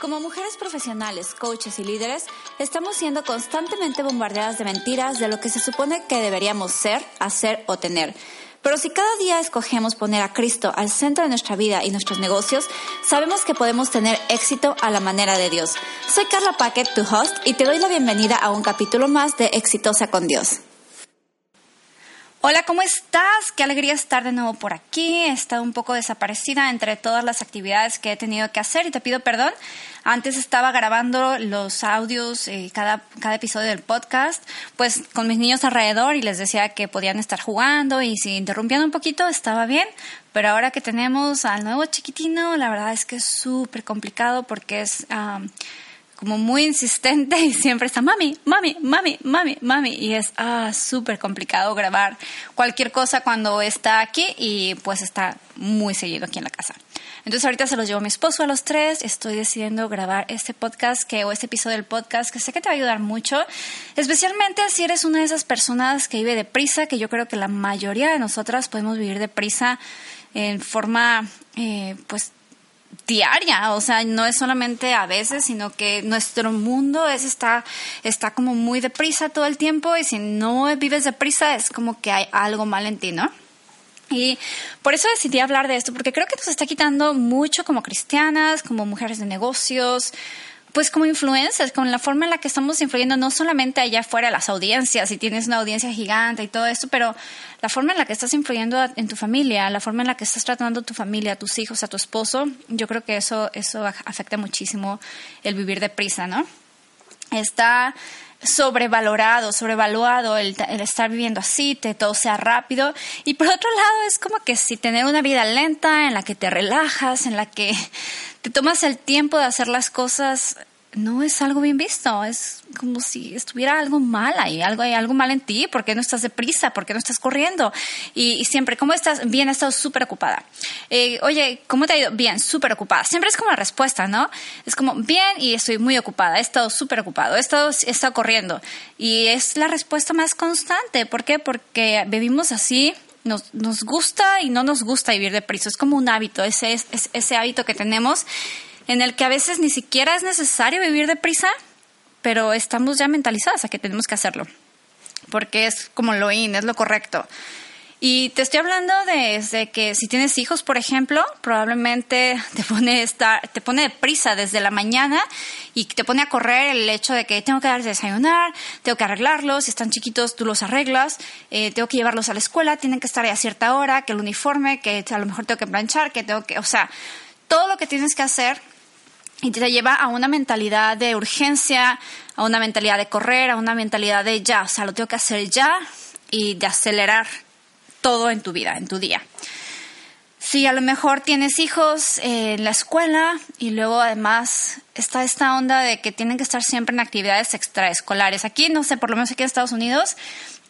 Como mujeres profesionales, coaches y líderes, estamos siendo constantemente bombardeadas de mentiras de lo que se supone que deberíamos ser, hacer o tener. Pero si cada día escogemos poner a Cristo al centro de nuestra vida y nuestros negocios, sabemos que podemos tener éxito a la manera de Dios. Soy Carla Paquet, tu host, y te doy la bienvenida a un capítulo más de Exitosa con Dios. Hola, ¿cómo estás? Qué alegría estar de nuevo por aquí. He estado un poco desaparecida entre todas las actividades que he tenido que hacer y te pido perdón. Antes estaba grabando los audios, eh, cada, cada episodio del podcast, pues con mis niños alrededor y les decía que podían estar jugando y si interrumpían un poquito estaba bien. Pero ahora que tenemos al nuevo chiquitino, la verdad es que es súper complicado porque es como muy insistente y siempre está mami, mami, mami, mami, mami. Y es ah, súper complicado grabar cualquier cosa cuando está aquí y pues está muy seguido aquí en la casa. Entonces ahorita se los llevo a mi esposo a los tres. Estoy decidiendo grabar este podcast que, o este episodio del podcast que sé que te va a ayudar mucho. Especialmente si eres una de esas personas que vive deprisa, que yo creo que la mayoría de nosotras podemos vivir deprisa en forma, eh, pues diaria, o sea, no es solamente a veces, sino que nuestro mundo es está está como muy deprisa todo el tiempo y si no vives deprisa es como que hay algo mal en ti, ¿no? Y por eso decidí hablar de esto, porque creo que nos está quitando mucho como cristianas, como mujeres de negocios, pues como influencers, con la forma en la que estamos influyendo no solamente allá afuera las audiencias, si tienes una audiencia gigante y todo esto, pero la forma en la que estás influyendo en tu familia, la forma en la que estás tratando a tu familia, a tus hijos, a tu esposo, yo creo que eso, eso afecta muchísimo el vivir deprisa, ¿no? Está sobrevalorado, sobrevaluado el, el, estar viviendo así, que todo sea rápido. Y por otro lado, es como que si tener una vida lenta, en la que te relajas, en la que te tomas el tiempo de hacer las cosas, no es algo bien visto, es como si estuviera algo mal ahí, algo, hay algo mal en ti, porque no estás deprisa, porque no estás corriendo. Y, siempre, ¿cómo estás? Bien, he estado súper ocupada. Eh, oye, ¿cómo te ha ido? Bien, súper ocupada. Siempre es como la respuesta, ¿no? Es como, bien y estoy muy ocupada, he estado súper ocupado, he estado, he estado corriendo. Y es la respuesta más constante. ¿Por qué? Porque vivimos así nos, nos gusta y no nos gusta vivir deprisa. Es como un hábito, ese, es, ese hábito que tenemos en el que a veces ni siquiera es necesario vivir deprisa, pero estamos ya mentalizadas a que tenemos que hacerlo, porque es como lo in, es lo correcto. Y te estoy hablando desde que si tienes hijos, por ejemplo, probablemente te pone, esta, te pone de prisa desde la mañana y te pone a correr el hecho de que tengo que darles desayunar, tengo que arreglarlos, si están chiquitos tú los arreglas, eh, tengo que llevarlos a la escuela, tienen que estar a cierta hora, que el uniforme, que a lo mejor tengo que planchar, que tengo que, o sea, todo lo que tienes que hacer y te lleva a una mentalidad de urgencia, a una mentalidad de correr, a una mentalidad de ya, o sea, lo tengo que hacer ya y de acelerar todo en tu vida, en tu día. Si a lo mejor tienes hijos en la escuela y luego además está esta onda de que tienen que estar siempre en actividades extraescolares. Aquí, no sé, por lo menos aquí en Estados Unidos,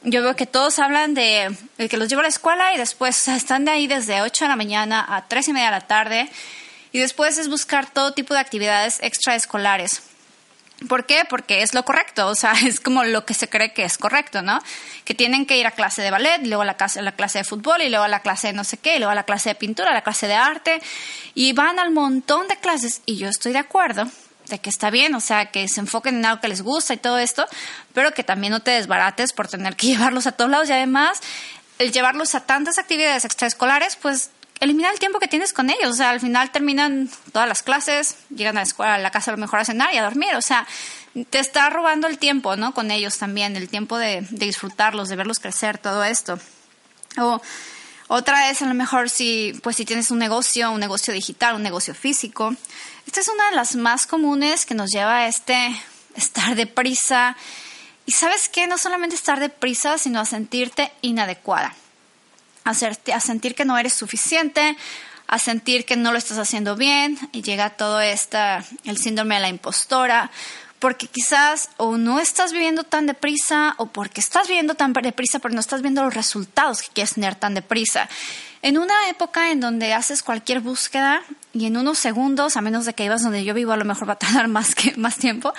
yo veo que todos hablan de, que los llevo a la escuela y después están de ahí desde 8 de la mañana a 3 y media de la tarde y después es buscar todo tipo de actividades extraescolares. ¿Por qué? Porque es lo correcto, o sea, es como lo que se cree que es correcto, ¿no? Que tienen que ir a clase de ballet, luego a la clase, a la clase de fútbol, y luego a la clase de no sé qué, y luego a la clase de pintura, a la clase de arte, y van al montón de clases, y yo estoy de acuerdo de que está bien, o sea, que se enfoquen en algo que les gusta y todo esto, pero que también no te desbarates por tener que llevarlos a todos lados, y además, el llevarlos a tantas actividades extraescolares, pues eliminar el tiempo que tienes con ellos. O sea, al final terminan todas las clases, llegan a la escuela, a la casa a lo mejor a cenar y a dormir. O sea, te está robando el tiempo, ¿no? Con ellos también, el tiempo de, de disfrutarlos, de verlos crecer, todo esto. O otra es a lo mejor si, pues si tienes un negocio, un negocio digital, un negocio físico. Esta es una de las más comunes que nos lleva a este estar deprisa. Y sabes qué, no solamente estar deprisa, sino a sentirte inadecuada a, sentir que no eres suficiente, a sentir que no lo estás haciendo bien y llega todo esta, el síndrome de la impostora, porque quizás o no estás viviendo tan deprisa o porque estás viviendo tan deprisa pero no estás viendo los resultados que quieres tener tan deprisa. En una época en donde haces cualquier búsqueda y en unos segundos, a menos de que ibas donde yo vivo, a lo mejor va a tardar más, que, más tiempo,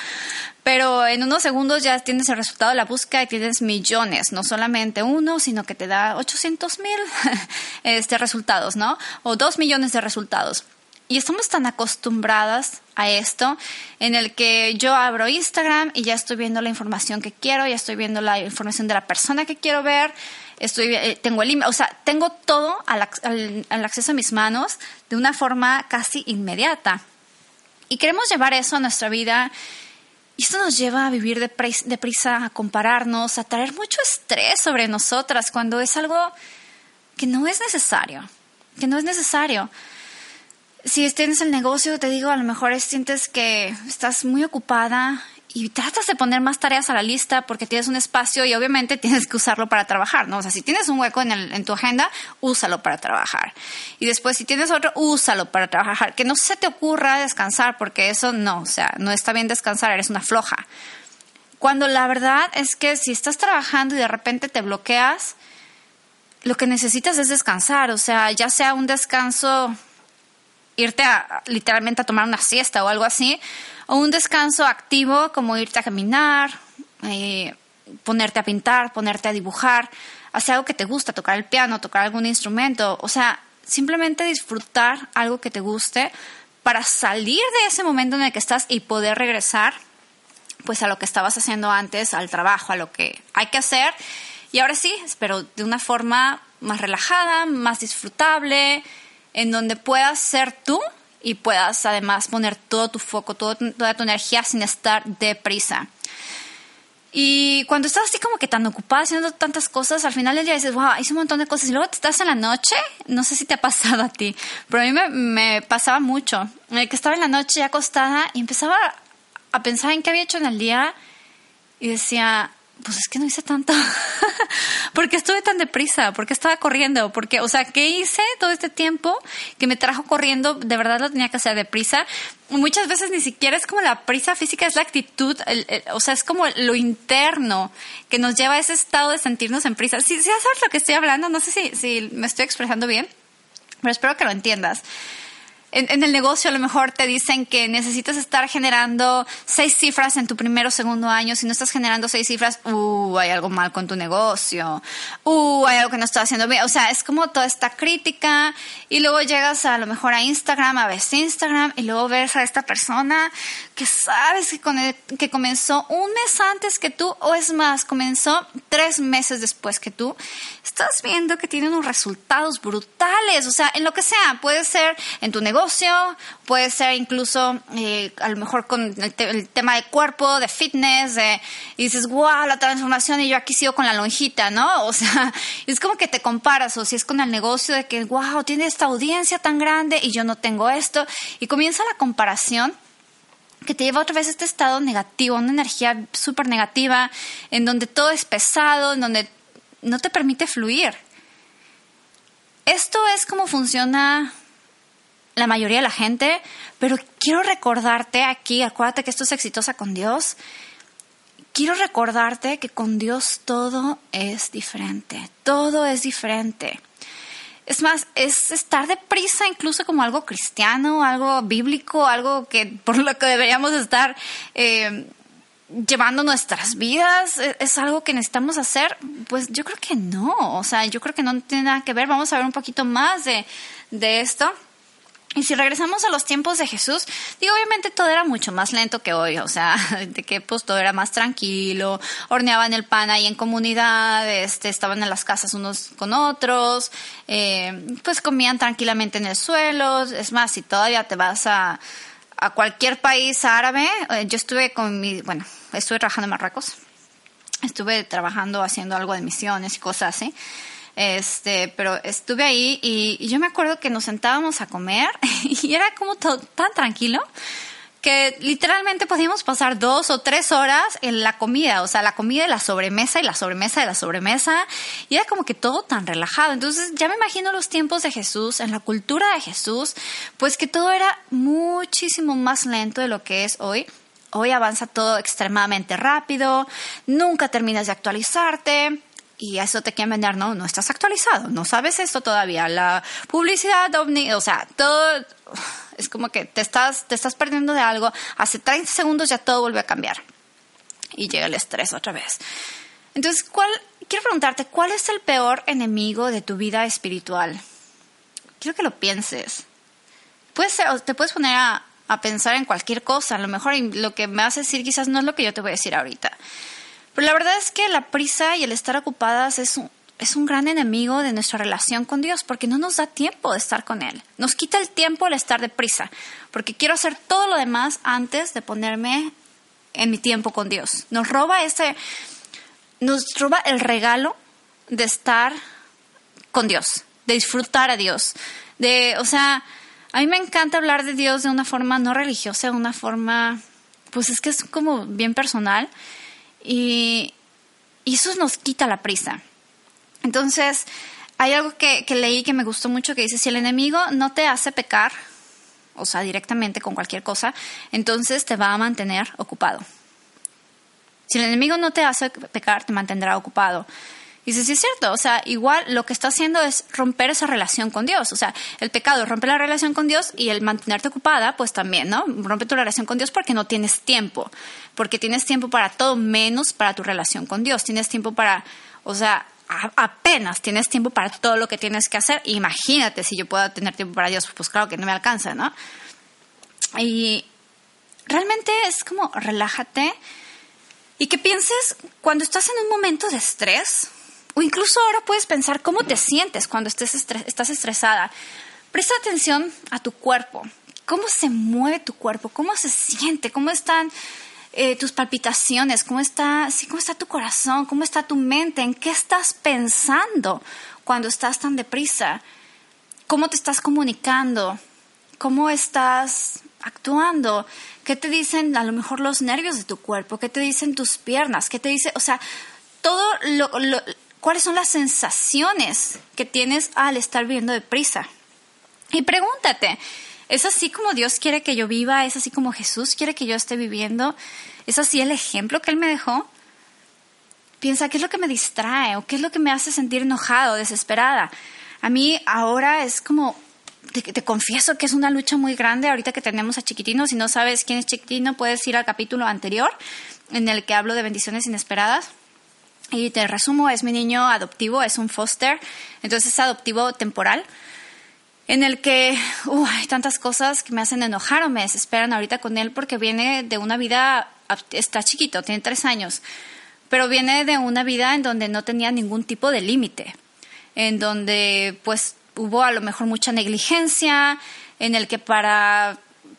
pero en unos segundos ya tienes el resultado de la búsqueda y tienes millones, no solamente uno, sino que te da 800 mil este, resultados, ¿no? O dos millones de resultados. Y estamos tan acostumbradas a esto, en el que yo abro Instagram y ya estoy viendo la información que quiero, ya estoy viendo la información de la persona que quiero ver, estoy, eh, tengo el o sea, tengo todo al, acceso a mis manos de una forma casi inmediata. Y queremos llevar eso a nuestra vida. Y esto nos lleva a vivir deprisa, a compararnos, a traer mucho estrés sobre nosotras cuando es algo que no es necesario, que no es necesario. Si tienes el negocio, te digo, a lo mejor sientes que estás muy ocupada y tratas de poner más tareas a la lista porque tienes un espacio y obviamente tienes que usarlo para trabajar, ¿no? O sea, si tienes un hueco en, el, en tu agenda, úsalo para trabajar. Y después, si tienes otro, úsalo para trabajar. Que no se te ocurra descansar porque eso no, o sea, no está bien descansar, eres una floja. Cuando la verdad es que si estás trabajando y de repente te bloqueas, lo que necesitas es descansar, o sea, ya sea un descanso, irte a, literalmente a tomar una siesta o algo así, o un descanso activo como irte a caminar, eh, ponerte a pintar, ponerte a dibujar, hacer algo que te gusta, tocar el piano, tocar algún instrumento, o sea, simplemente disfrutar algo que te guste para salir de ese momento en el que estás y poder regresar pues a lo que estabas haciendo antes, al trabajo, a lo que hay que hacer. Y ahora sí, pero de una forma más relajada, más disfrutable, en donde puedas ser tú y puedas además poner todo tu foco, toda tu energía sin estar deprisa. Y cuando estás así como que tan ocupada haciendo tantas cosas, al final del día dices, wow, hice un montón de cosas. Y luego te estás en la noche, no sé si te ha pasado a ti, pero a mí me, me pasaba mucho. que estaba en la noche ya acostada y empezaba a pensar en qué había hecho en el día y decía, pues es que no hice tanto. porque estuve tan deprisa? porque estaba corriendo? Porque, o sea, ¿qué hice todo este tiempo que me trajo corriendo? De verdad lo tenía que hacer deprisa. Muchas veces ni siquiera es como la prisa física, es la actitud, o sea, es como lo interno que nos lleva a ese estado de sentirnos en prisa. Si, si sabes lo que estoy hablando, no sé si, si me estoy expresando bien, pero espero que lo entiendas en, el negocio a lo mejor te dicen que necesitas estar generando seis cifras en tu primero o segundo año. Si no estás generando seis cifras, uh, hay algo mal con tu negocio. Uh, hay algo que no estás haciendo bien. O sea, es como toda esta crítica. Y luego llegas a, lo mejor a Instagram, a ver Instagram, y luego ves a esta persona que sabes que, con que comenzó un mes antes que tú, o es más, comenzó tres meses después que tú. Estás viendo que tiene unos resultados brutales. O sea, en lo que sea, puede ser en tu negocio puede ser incluso eh, a lo mejor con el, tema de cuerpo, de fitness, y dices, wow, la transformación y yo aquí sigo con la lonjita, ¿no? O sea, es como que te comparas, o si es con el negocio de que, wow, tiene esta audiencia tan grande y yo no tengo esto, y comienza la comparación que te lleva otra vez a este estado negativo, una energía súper negativa, en donde todo es pesado, en donde no te permite fluir. Esto es como funciona la mayoría de la gente, pero quiero recordarte aquí, acuérdate que esto es exitosa con Dios. Quiero recordarte que con Dios todo es diferente, todo es diferente. Es más, es estar deprisa incluso como algo cristiano, algo bíblico, algo que por lo que deberíamos estar eh, llevando nuestras vidas. ¿Es algo que necesitamos hacer? Pues yo creo que no. O sea, yo creo que no tiene nada que ver. Vamos a ver un poquito más de, de esto. Y si regresamos a los tiempos de Jesús, digo, obviamente todo era mucho más lento que hoy, o sea, de que pues todo era más tranquilo, horneaban el pan ahí en comunidad, este, estaban en las casas unos con otros, eh, pues comían tranquilamente en el suelo, es más, si todavía te vas a, a cualquier país árabe, eh, yo estuve con mi, bueno, estuve trabajando en Marruecos, estuve trabajando haciendo algo de misiones y cosas así. Este, pero estuve ahí y, yo me acuerdo que nos sentábamos a comer y era como todo, tan tranquilo que literalmente podíamos pasar dos o tres horas en la comida, o sea, la comida de la sobremesa y la sobremesa de la sobremesa, y era como que todo tan relajado. Entonces ya me imagino los tiempos de Jesús, en la cultura de Jesús, pues que todo era muchísimo más lento de lo que es hoy. Hoy avanza todo extremadamente rápido, nunca terminas de actualizarte, y eso te quieren vender, no, no estás actualizado, no sabes esto todavía. La publicidad, o sea, todo es como que te estás, te estás perdiendo de algo, hace 30 segundos ya todo vuelve a cambiar. Y llega el estrés otra vez. Entonces, ¿cuál, quiero preguntarte, ¿cuál es el peor enemigo de tu vida espiritual? Quiero que lo pienses. Puedes, te puedes poner a, a pensar en cualquier cosa. A lo mejor lo que me vas a decir quizás no es lo que yo te voy a decir ahorita. Pero la verdad es que la prisa y el estar ocupadas es un, es un gran enemigo de nuestra relación con Dios porque no nos da tiempo de estar con Él. Nos quita el tiempo el estar deprisa porque quiero hacer todo lo demás antes de ponerme en mi tiempo con Dios. Nos roba ese, nos roba el regalo de estar con Dios, de disfrutar a Dios, de, o sea, a mí me encanta hablar de Dios de una forma no religiosa, de una forma, pues es que es como bien personal y, eso nos quita la prisa. Entonces, hay algo que, leí que me gustó mucho que dice, si el enemigo no te hace pecar, o sea, directamente con cualquier cosa, entonces te va a mantener ocupado. Si el enemigo no te hace pecar, te mantendrá ocupado. Dice, sí es cierto, o sea, igual lo que está haciendo es romper esa relación con Dios. O sea, el pecado rompe la relación con Dios y el mantenerte ocupada, pues también, ¿no? Rompe tu relación con Dios porque no tienes tiempo, porque tienes tiempo para todo menos para tu relación con Dios. Tienes tiempo para, o sea, apenas tienes tiempo para todo lo que tienes que hacer. Imagínate si yo puedo tener tiempo para Dios, pues claro que no me alcanza, ¿no? Y realmente es como relájate y que pienses cuando estás en un momento de estrés, o incluso ahora puedes pensar cómo te sientes cuando estés estás estresada. Presta atención a tu cuerpo. ¿Cómo se mueve tu cuerpo? ¿Cómo se siente? ¿Cómo están eh, tus palpitaciones? ¿Cómo está, sí, ¿Cómo está tu corazón? ¿Cómo está tu mente? ¿En qué estás pensando cuando estás tan deprisa? ¿Cómo te estás comunicando? ¿Cómo estás actuando? ¿Qué te dicen a lo mejor los nervios de tu cuerpo? ¿Qué te dicen tus piernas? ¿Qué te dice, o sea, todo lo, cuáles son las sensaciones que tienes al estar viviendo deprisa. Y pregúntate, ¿es así como Dios quiere que yo viva? ¿Es así como Jesús quiere que yo esté viviendo? ¿Es así el ejemplo que Él me dejó? Piensa, ¿qué es lo que me distrae o qué es lo que me hace sentir enojado, desesperada? A mí ahora es como, te, te, confieso que es una lucha muy grande ahorita que tenemos a Chiquitino. Si no sabes quién es Chiquitino, puedes ir al capítulo anterior en el que hablo de bendiciones inesperadas. Y te resumo, es mi niño adoptivo, es un foster, entonces es adoptivo temporal, en el que uh, hay tantas cosas que me hacen enojar o me desesperan ahorita con él porque viene de una vida, está chiquito, tiene tres años, pero viene de una vida en donde no tenía ningún tipo de límite, en donde pues hubo a lo mejor mucha negligencia, en el que para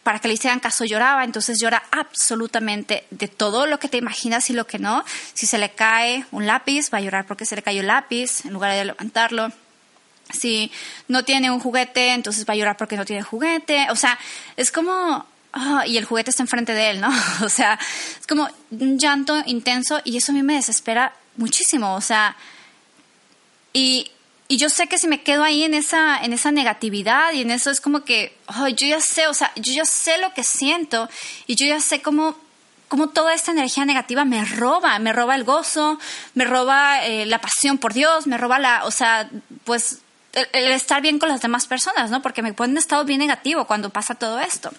para que le hicieran caso lloraba, entonces llora absolutamente de todo lo que te imaginas y lo que no. Si se le cae un lápiz, va a llorar porque se le cayó el lápiz en lugar de levantarlo. Si no tiene un juguete, entonces va a llorar porque no tiene juguete. O sea, es como... Ah, y el juguete está enfrente de él, ¿no? O sea, es como un llanto intenso y eso a mí me desespera muchísimo. O sea, y y yo sé que si me quedo ahí en esa, en esa negatividad y en eso es como que, yo ya sé, o sea, yo ya sé lo que siento y yo ya sé cómo, cómo toda esta energía negativa me roba, me roba el gozo, me roba eh, la pasión por Dios, me roba la, o sea, pues el, estar bien con las demás personas, ¿no? Porque me pone en estado bien negativo cuando pasa todo esto.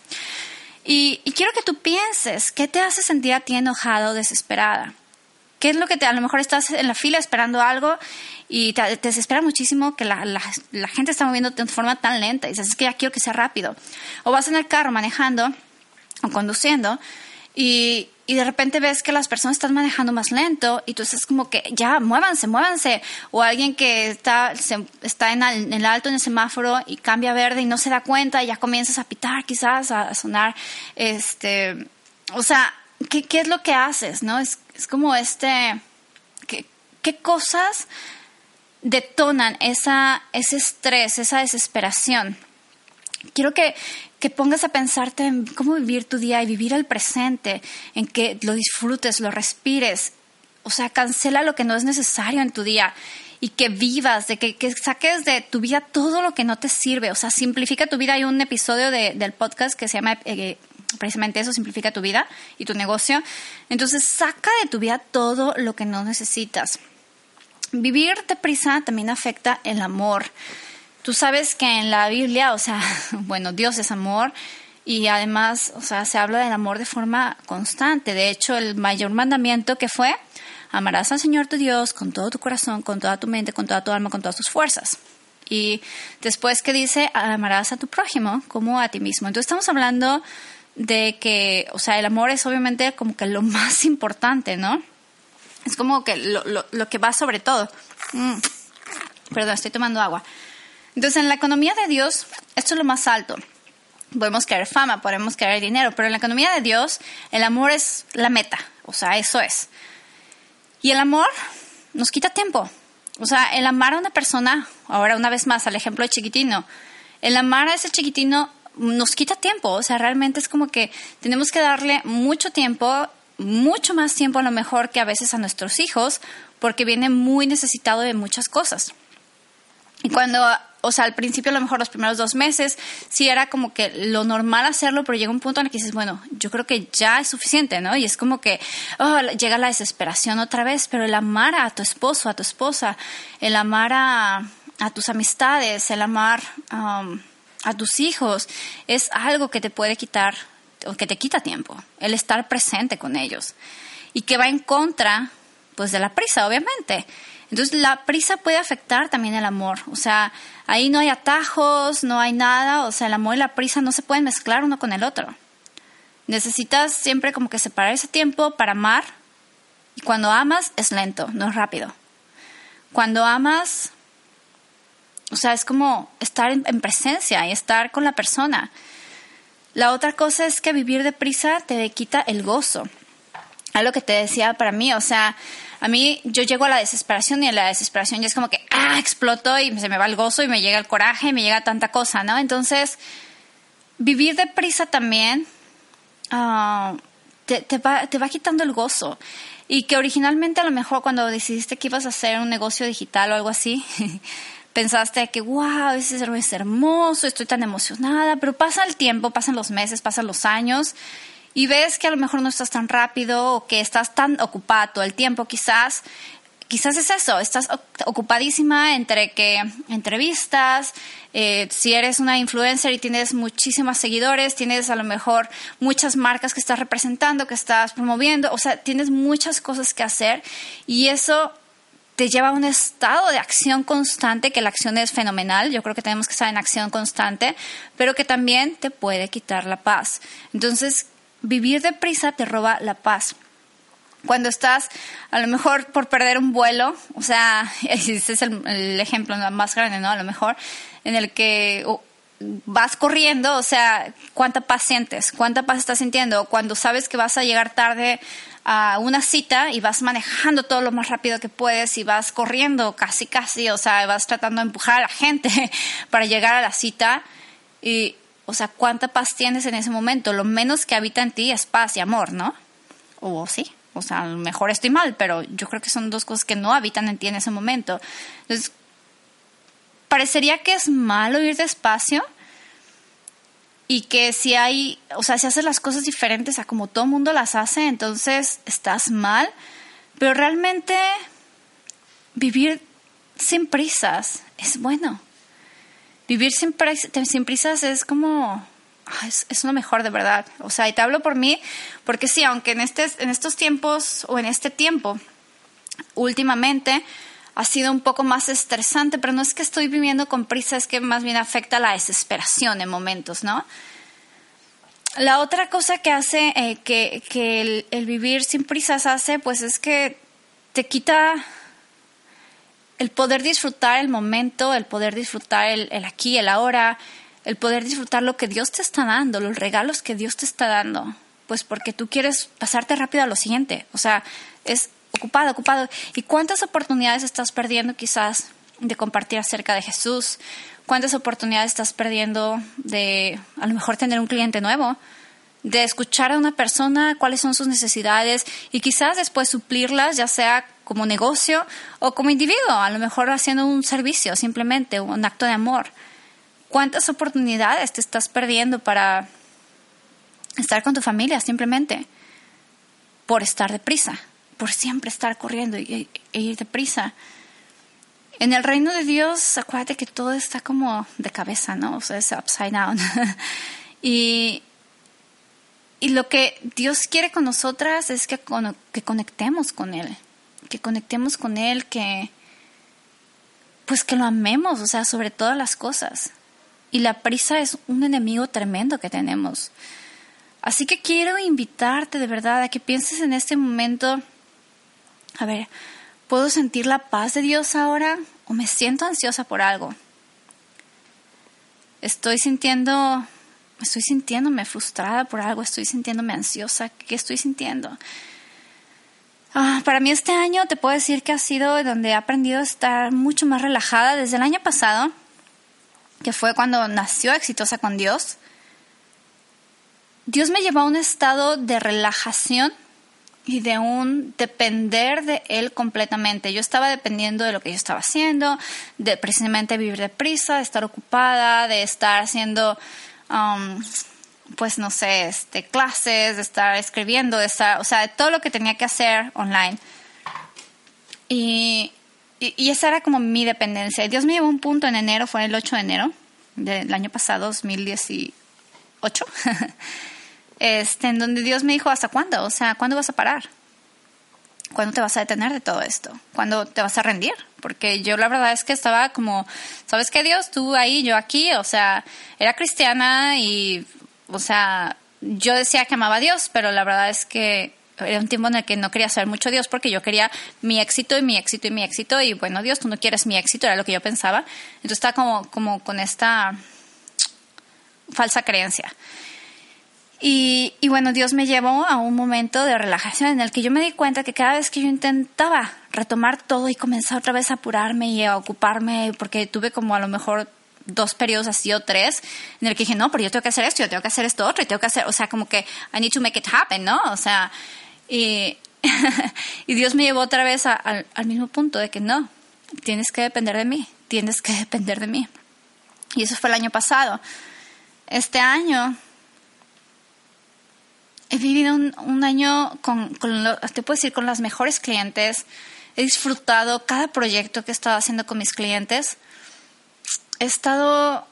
Y, y quiero que tú pienses, ¿qué te hace sentir a ti enojado o desesperada? ¿Qué es lo que te, a lo mejor estás en la fila esperando algo y te, desespera muchísimo que la, gente está moviendo de forma tan lenta y dices, es que ya quiero que sea rápido. O vas en el carro manejando o conduciendo y, de repente ves que las personas están manejando más lento y tú estás como que ya, muévanse, muévanse. O alguien que está, está en, el, alto en el semáforo y cambia verde y no se da cuenta y ya comienzas a pitar quizás, a, sonar, este, o sea, ¿qué, ¿qué, es lo que haces? ¿no? Es, es como este, ¿qué, qué cosas detonan esa, ese estrés, esa desesperación? quiero que, que pongas a pensarte en cómo vivir tu día y vivir el presente, en que lo disfrutes, lo respires. O sea, cancela lo que no es necesario en tu día y que vivas, de que, que, saques de tu vida todo lo que no te sirve. O sea, simplifica tu vida. Hay un episodio de, del podcast que se llama eh, precisamente eso, simplifica tu vida y tu negocio. Entonces, saca de tu vida todo lo que no necesitas. Vivir deprisa también afecta el amor. Tú sabes que en la Biblia, o sea, bueno, Dios es amor y además, o sea, se habla del amor de forma constante. De hecho, el mayor mandamiento que fue, amarás al Señor tu Dios con todo tu corazón, con toda tu mente, con toda tu alma, con todas tus fuerzas. Y después que dice, amarás a tu prójimo como a ti mismo. Entonces estamos hablando de que, o sea, el amor es obviamente como que lo más importante, ¿no? Es como que lo, lo, que va sobre todo. Mm. Perdón, estoy tomando agua. Entonces, en la economía de Dios, esto es lo más alto. Podemos querer fama, podemos querer dinero, pero en la economía de Dios, el amor es la meta. O sea, eso es. Y el amor nos quita tiempo. O sea, el amar a una persona, ahora una vez más al ejemplo de chiquitino, el amar a ese chiquitino nos quita tiempo. O sea, realmente es como que tenemos que darle mucho tiempo, mucho más tiempo a lo mejor que a veces a nuestros hijos, porque viene muy necesitado de muchas cosas. Y cuando o sea, al principio a lo mejor los primeros dos meses sí era como que lo normal hacerlo, pero llega un punto en el que dices, bueno, yo creo que ya es suficiente, ¿no? Y es como que oh, llega la desesperación otra vez, pero el amar a tu esposo, a tu esposa, el amar a, tus amistades, el amar um, a tus hijos, es algo que te puede quitar, o que te quita tiempo, el estar presente con ellos. Y que va en contra, pues, de la prisa, obviamente. Entonces la prisa puede afectar también el amor. O sea, ahí no hay atajos, no hay nada. O sea, el amor y la prisa no se pueden mezclar uno con el otro. Necesitas siempre como que separar ese tiempo para amar. Y cuando amas es lento, no es rápido. Cuando amas, o sea, es como estar en, presencia y estar con la persona. La otra cosa es que vivir deprisa te quita el gozo. Algo que te decía para mí, o sea, a mí yo llego a la desesperación y en la desesperación ya es como que, ah, exploto y se me va el gozo y me llega el coraje y me llega tanta cosa, ¿no? Entonces, vivir deprisa también ah, te, va, te va quitando el gozo. Y que originalmente a lo mejor cuando decidiste que ibas a hacer un negocio digital o algo así, pensaste que, wow, ese es hermoso, estoy tan emocionada, pero pasa el tiempo, pasan los meses, pasan los años y ves que a lo mejor no estás tan rápido o que estás tan ocupada todo el tiempo, quizás quizás es eso, estás ocupadísima entre que entrevistas, eh, si eres una influencer y tienes muchísimos seguidores, tienes a lo mejor muchas marcas que estás representando, que estás promoviendo, o sea, tienes muchas cosas que hacer y eso te lleva a un estado de acción constante, que la acción es fenomenal, yo creo que tenemos que estar en acción constante, pero que también te puede quitar la paz. Entonces, vivir deprisa te roba la paz. Cuando estás a lo mejor por perder un vuelo, o sea, ese es el, ejemplo más grande, ¿no? A lo mejor en el que vas corriendo, o sea, ¿cuánta paz sientes? ¿Cuánta paz estás sintiendo? Cuando sabes que vas a llegar tarde a una cita y vas manejando todo lo más rápido que puedes y vas corriendo casi, casi, o sea, vas tratando de empujar a la gente para llegar a la cita y o sea, ¿cuánta paz tienes en ese momento? Lo menos que habita en ti es paz y amor, ¿no? O sí, o sea, a lo mejor estoy mal, pero yo creo que son dos cosas que no habitan en ti en ese momento. Entonces, parecería que es malo ir despacio y que si hay, o sea, si haces las cosas diferentes a como todo mundo las hace, entonces estás mal, pero realmente vivir sin prisas es bueno vivir sin, prisas es como es, es, lo mejor de verdad. O sea, y te hablo por mí, porque sí, aunque en, este, en estos tiempos o en este tiempo, últimamente ha sido un poco más estresante, pero no es que estoy viviendo con prisa, es que más bien afecta la desesperación en momentos, ¿no? La otra cosa que hace eh, que, que el, el vivir sin prisas hace, pues es que te quita el poder disfrutar el momento, el poder disfrutar el, aquí, el ahora, el poder disfrutar lo que Dios te está dando, los regalos que Dios te está dando, pues porque tú quieres pasarte rápido a lo siguiente, o sea, es ocupado, ocupado. ¿Y cuántas oportunidades estás perdiendo quizás de compartir acerca de Jesús? ¿Cuántas oportunidades estás perdiendo de a lo mejor tener un cliente nuevo? De escuchar a una persona cuáles son sus necesidades y quizás después suplirlas, ya sea como negocio o como individuo, a lo mejor haciendo un servicio, simplemente un acto de amor. ¿Cuántas oportunidades te estás perdiendo para estar con tu familia simplemente? Por estar deprisa, por siempre estar corriendo y, e ir deprisa. En el reino de Dios, acuérdate que todo está como de cabeza, ¿no? O sea, es upside down. y, y lo que Dios quiere con nosotras es que, que conectemos con Él, que conectemos con Él, que pues que lo amemos, o sea, sobre todas las cosas. Y la prisa es un enemigo tremendo que tenemos. Así que quiero invitarte de verdad a que pienses en este momento, a ver, ¿Puedo sentir la paz de Dios ahora o me siento ansiosa por algo? Estoy sintiendo, estoy sintiéndome frustrada por algo, estoy sintiéndome ansiosa. ¿Qué estoy sintiendo? Ah, para mí este año te puedo decir que ha sido donde he aprendido a estar mucho más relajada desde el año pasado, que fue cuando nació exitosa con Dios. Dios me llevó a un estado de relajación y de un depender de él completamente. Yo estaba dependiendo de lo que yo estaba haciendo, de precisamente vivir deprisa, de estar ocupada, de estar haciendo, um, pues no sé, este, clases, de estar escribiendo, de estar, o sea, de todo lo que tenía que hacer online. Y, y, esa era como mi dependencia. Dios me llevó a un punto en enero, fue el 8 de enero del año pasado, 2018. este, en donde Dios me dijo, ¿hasta cuándo? O sea, ¿cuándo vas a parar? ¿Cuándo te vas a detener de todo esto? ¿Cuándo te vas a rendir? Porque yo la verdad es que estaba como, ¿sabes qué Dios? Tú ahí, yo aquí, o sea, era cristiana y, o sea, yo decía que amaba a Dios, pero la verdad es que era un tiempo en el que no quería saber mucho Dios porque yo quería mi éxito y mi éxito y mi éxito y bueno, Dios, tú no quieres mi éxito, era lo que yo pensaba. Entonces estaba como, como con esta falsa creencia. Y, bueno, Dios me llevó a un momento de relajación en el que yo me di cuenta que cada vez que yo intentaba retomar todo y comenzar otra vez a apurarme y a ocuparme, porque tuve como a lo mejor dos periodos así o tres, en el que dije, no, pero yo tengo que hacer esto, yo tengo que hacer esto otro, y tengo que hacer, o sea, como que I need to make it happen, ¿no? O sea, y, y Dios me llevó otra vez al mismo punto de que no, tienes que depender de mí, tienes que depender de mí. Y eso fue el año pasado. Este año he vivido un, año con, te puedo decir, con las mejores clientes. He disfrutado cada proyecto que he estado haciendo con mis clientes. He estado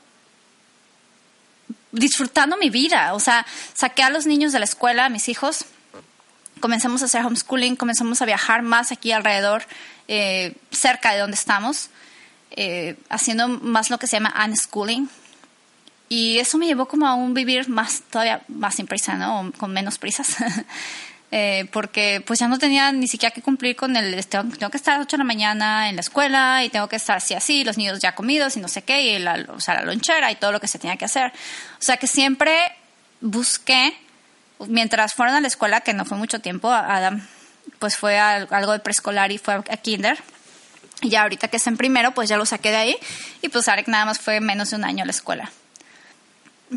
disfrutando mi vida. O sea, saqué a los niños de la escuela, a mis hijos. Comenzamos a hacer homeschooling, comenzamos a viajar más aquí alrededor, eh, cerca de donde estamos, eh, haciendo más lo que se llama unschooling, y eso me llevó como a un vivir más, todavía más sin prisa, ¿no? con menos prisas. eh, porque pues ya no tenía ni siquiera que cumplir con el, este, tengo, que estar a las 8 de la mañana en la escuela y tengo que estar así, así, los niños ya comidos y no sé qué, y la, o sea, la lonchera y todo lo que se tenía que hacer. O sea que siempre busqué, mientras fueron a la escuela, que no fue mucho tiempo, Adam pues fue algo de preescolar y fue a kinder. Y ya ahorita que es en primero, pues ya lo saqué de ahí. Y pues Arek nada más fue menos de un año a la escuela.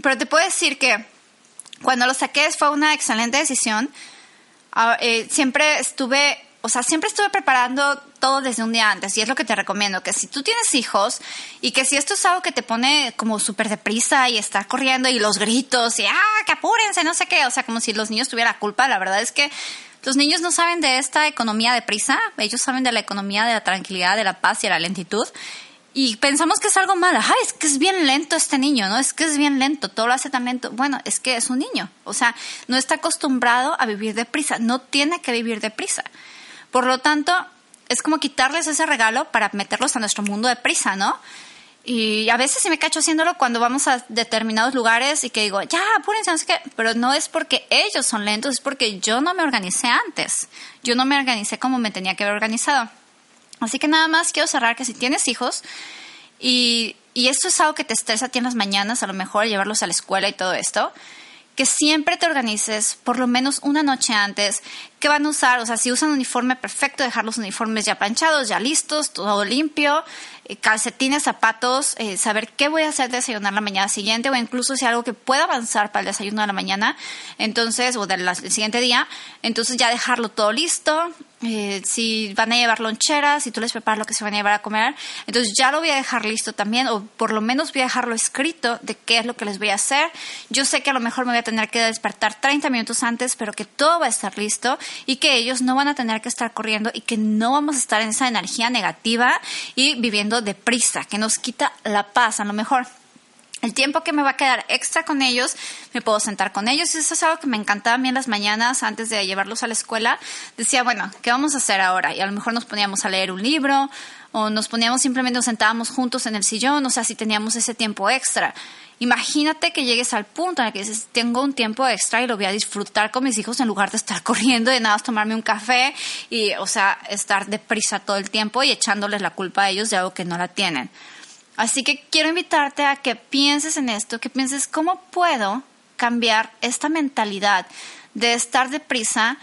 Pero te puedo decir que cuando lo saqué fue una excelente decisión. Ah, eh, siempre estuve, o sea, siempre estuve preparando todo desde un día antes y es lo que te recomiendo, que si tú tienes hijos y que si esto es algo que te pone como súper deprisa y estar corriendo y los gritos y, ah, que apúrense, no sé qué, o sea, como si los niños tuvieran culpa, la verdad es que los niños no saben de esta economía de prisa, ellos saben de la economía de la tranquilidad, de la paz y de la lentitud y pensamos que es algo malo. Ay, es que es bien lento este niño, ¿no? Es que es bien lento, todo lo hace tan lento. Bueno, es que es un niño. O sea, no está acostumbrado a vivir deprisa, no tiene que vivir deprisa. Por lo tanto, es como quitarles ese regalo para meterlos a nuestro mundo de prisa, ¿no? Y a veces sí me cacho haciéndolo cuando vamos a determinados lugares y que digo, ya, apúrense, no sé qué. Pero no es porque ellos son lentos, es porque yo no me organicé antes. Yo no me organicé como me tenía que haber organizado. Así que nada más quiero cerrar que si tienes hijos y, y esto es algo que te estresa a ti en las mañanas, a lo mejor llevarlos a la escuela y todo esto, que siempre te organices por lo menos una noche antes qué van a usar, o sea, si usan uniforme perfecto, dejar los uniformes ya planchados, ya listos, todo limpio, eh, calcetines, zapatos, eh, saber qué voy a hacer de desayunar la mañana siguiente o incluso si algo que pueda avanzar para el desayuno de la mañana, entonces, o del siguiente día, entonces ya dejarlo todo listo, eh, si van a llevar loncheras, si tú les preparas lo que se van a llevar a comer, entonces ya lo voy a dejar listo también, o por lo menos voy a dejarlo escrito de qué es lo que les voy a hacer. Yo sé que a lo mejor me voy a tener que despertar 30 minutos antes, pero que todo va a estar listo y que ellos no van a tener que estar corriendo y que no vamos a estar en esa energía negativa y viviendo deprisa, que nos quita la paz a lo mejor el tiempo que me va a quedar extra con ellos, me puedo sentar con ellos. Y eso es algo que me encantaba a mí en las mañanas antes de llevarlos a la escuela. Decía, bueno, ¿qué vamos a hacer ahora? Y a lo mejor nos poníamos a leer un libro o nos poníamos simplemente, nos sentábamos juntos en el sillón, o sea, si teníamos ese tiempo extra. Imagínate que llegues al punto en el que dices, tengo un tiempo extra y lo voy a disfrutar con mis hijos en lugar de estar corriendo, de nada más tomarme un café y, o sea, estar deprisa todo el tiempo y echándoles la culpa a ellos de algo que no la tienen. Así que quiero invitarte a que pienses en esto, que pienses cómo puedo cambiar esta mentalidad de estar deprisa,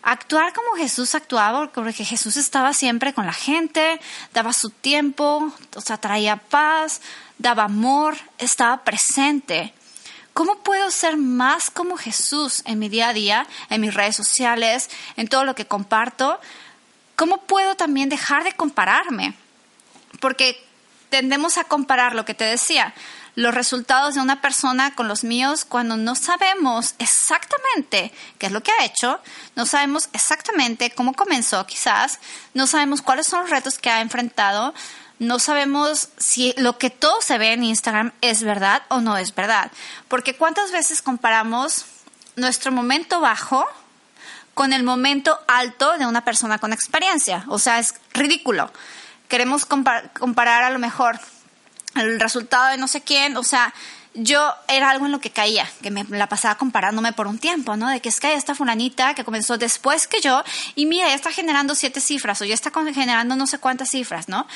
actuar como Jesús actuaba, porque Jesús estaba siempre con la gente, daba su tiempo, o sea, traía paz, daba amor, estaba presente. ¿Cómo puedo ser más como Jesús en mi día a día, en mis redes sociales, en todo lo que comparto? ¿Cómo puedo también dejar de compararme? Porque tendemos a comparar lo que te decía, los resultados de una persona con los míos cuando no sabemos exactamente qué es lo que ha hecho, no sabemos exactamente cómo comenzó quizás, no sabemos cuáles son los retos que ha enfrentado, no sabemos si lo que todo se ve en Instagram es verdad o no es verdad. Porque cuántas veces comparamos nuestro momento bajo con el momento alto de una persona con experiencia. O sea, es ridículo queremos comparar a lo mejor el resultado de no sé quién, o sea, yo era algo en lo que caía, que me la pasaba comparándome por un tiempo, ¿no? De que es que hay esta fulanita que comenzó después que yo y mira, ya está generando siete cifras o ya está generando no sé cuántas cifras, ¿no?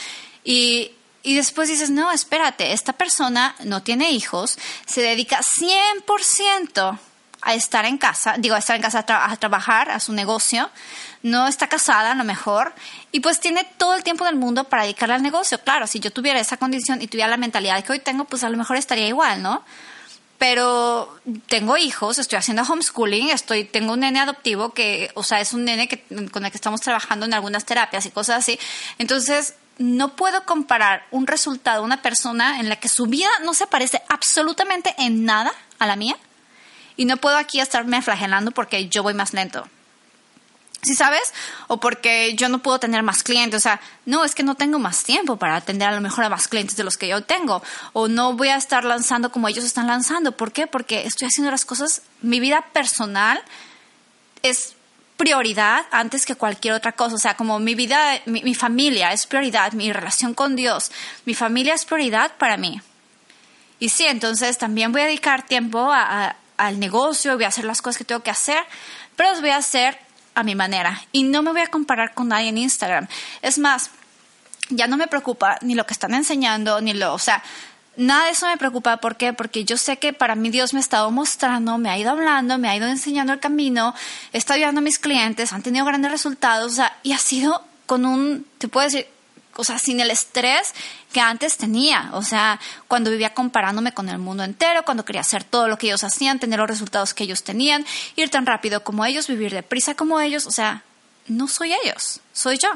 Y, y después dices, no, espérate, esta persona no tiene hijos, se dedica 100% a estar en casa, digo, a estar en casa, a, trabajar, a su negocio, no está casada a lo mejor, y pues tiene todo el tiempo del mundo para dedicarle al negocio. Claro, si yo tuviera esa condición y tuviera la mentalidad que hoy tengo, pues a lo mejor estaría igual, ¿no? Pero tengo hijos, estoy haciendo homeschooling, estoy, tengo un nene adoptivo que, o sea, es un nene que, con el que estamos trabajando en algunas terapias y cosas así. Entonces, no puedo comparar un resultado una persona en la que su vida no se parece absolutamente en nada a la mía y no puedo aquí estarme flagelando porque yo voy más lento. ¿Sí sabes? O porque yo no puedo tener más clientes. O sea, no, es que no tengo más tiempo para atender a lo mejor a más clientes de los que yo tengo. O no voy a estar lanzando como ellos están lanzando. ¿Por qué? Porque estoy haciendo las cosas, mi vida personal es prioridad antes que cualquier otra cosa. O sea, como mi vida, mi, familia es prioridad, mi relación con Dios, mi familia es prioridad para mí. Y sí, entonces también voy a dedicar tiempo a al negocio, voy a hacer las cosas que tengo que hacer, pero las voy a hacer a mi manera y no me voy a comparar con nadie en Instagram. Es más, ya no me preocupa ni lo que están enseñando, ni lo, o sea, nada de eso me preocupa. ¿Por qué? Porque yo sé que para mí Dios me ha estado mostrando, me ha ido hablando, me ha ido enseñando el camino, está ayudando a mis clientes, han tenido grandes resultados, o sea, y ha sido con un, te puedo decir, o sea, sin el estrés que antes tenía. O sea, cuando vivía comparándome con el mundo entero, cuando quería hacer todo lo que ellos hacían, tener los resultados que ellos tenían, ir tan rápido como ellos, vivir deprisa como ellos. O sea, no soy ellos, soy yo.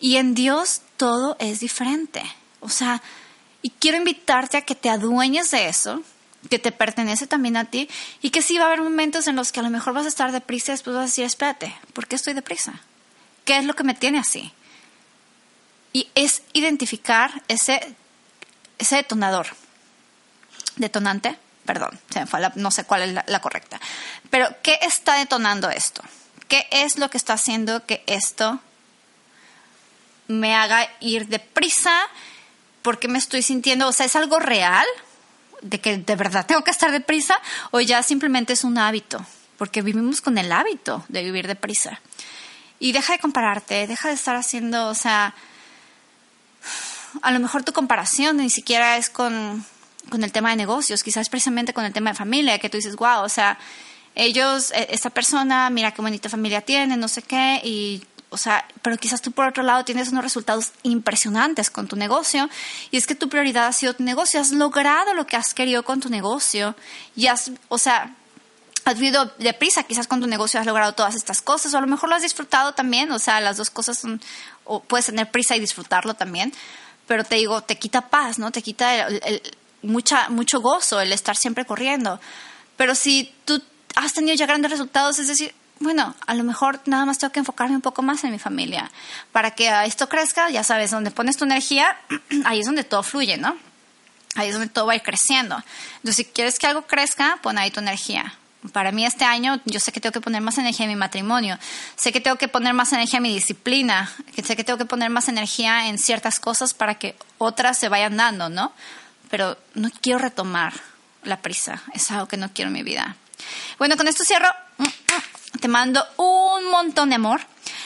Y en Dios todo es diferente. O sea, y quiero invitarte a que te adueñes de eso, que te pertenece también a ti, y que sí va a haber momentos en los que a lo mejor vas a estar deprisa y después vas a decir, espérate, ¿por qué estoy deprisa? ¿Qué es lo que me tiene así? Y es identificar ese, ese detonador. Detonante, perdón, se me fue no sé cuál es la, correcta. Pero, ¿qué está detonando esto? ¿Qué es lo que está haciendo que esto me haga ir deprisa? porque me estoy sintiendo? O sea, ¿es algo real? ¿De que de verdad tengo que estar deprisa? ¿O ya simplemente es un hábito? Porque vivimos con el hábito de vivir deprisa. Y deja de compararte, deja de estar haciendo, o sea, a lo mejor tu comparación ni siquiera es con, el tema de negocios, quizás precisamente con el tema de familia, que tú dices, wow, o sea, ellos, e, esta persona, mira qué bonita familia tiene, no sé qué, y o sea, pero quizás tú por otro lado tienes unos resultados impresionantes con tu negocio y es que tu prioridad ha sido tu negocio, has logrado lo que has querido con tu negocio y has, o sea, has vivido deprisa quizás con tu negocio has logrado todas estas cosas o a lo mejor lo has disfrutado también, o sea, las dos cosas son, o puedes tener prisa y disfrutarlo también, pero te digo, te quita paz, ¿no? Te quita el, mucha, mucho gozo el estar siempre corriendo. Pero si tú has tenido ya grandes resultados, es decir, bueno, a lo mejor nada más tengo que enfocarme un poco más en mi familia. Para que esto crezca, ya sabes, donde pones tu energía, ahí es donde todo fluye, ¿no? Ahí es donde todo va a ir creciendo. Entonces, si quieres que algo crezca, pon ahí tu energía. Para mí este año yo sé que tengo que poner más energía en mi matrimonio, sé que tengo que poner más energía en mi disciplina, sé que tengo que poner más energía en ciertas cosas para que otras se vayan dando, ¿no? Pero no quiero retomar la prisa, es algo que no quiero en mi vida. Bueno, con esto cierro. Te mando un montón de amor.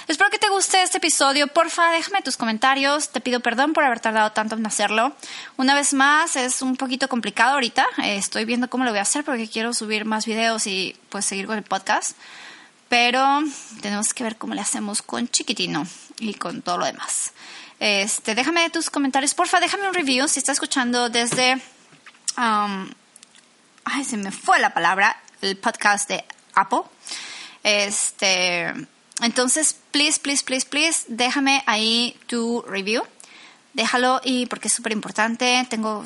Espero que te guste este episodio. Porfa, déjame tus comentarios. Te pido perdón por haber tardado tanto en hacerlo. Una vez más, es un poquito complicado ahorita. estoy viendo cómo lo voy a hacer porque quiero subir más videos y pues seguir con el podcast. Pero tenemos que ver cómo le hacemos con Chiquitino y con todo lo demás. Este, déjame tus comentarios. Porfa, déjame un review si estás escuchando desde... Um, ay, se me fue la palabra. El podcast de Apple. Este, entonces, please, please, please, please, déjame ahí tu review. Déjalo y porque es súper importante. Tengo,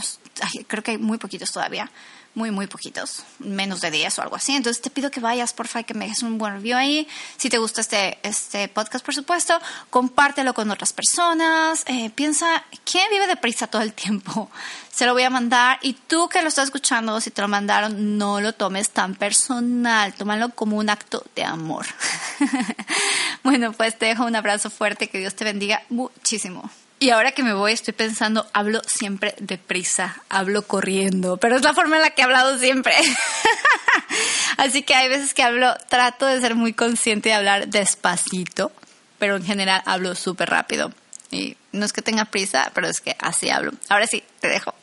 creo que hay muy poquitos todavía muy, muy poquitos, menos de 10 o algo así. Entonces te pido que vayas, porfa, que me dejes un buen review ahí. Si te gusta este, este podcast, por supuesto, compártelo con otras personas. Eh, piensa, ¿quién vive deprisa todo el tiempo? Se lo voy a mandar y tú que lo estás escuchando, si te lo mandaron, no lo tomes tan personal, tómalo como un acto de amor. bueno, pues te dejo un abrazo fuerte, que Dios te bendiga muchísimo. Y ahora que me voy estoy pensando, hablo siempre deprisa, hablo corriendo, pero es la forma en la que he hablado siempre. Así que hay veces que hablo, trato de ser muy consciente de hablar despacito, pero en general hablo súper rápido. Y no es que tenga prisa, pero es que así hablo. Ahora sí, te dejo.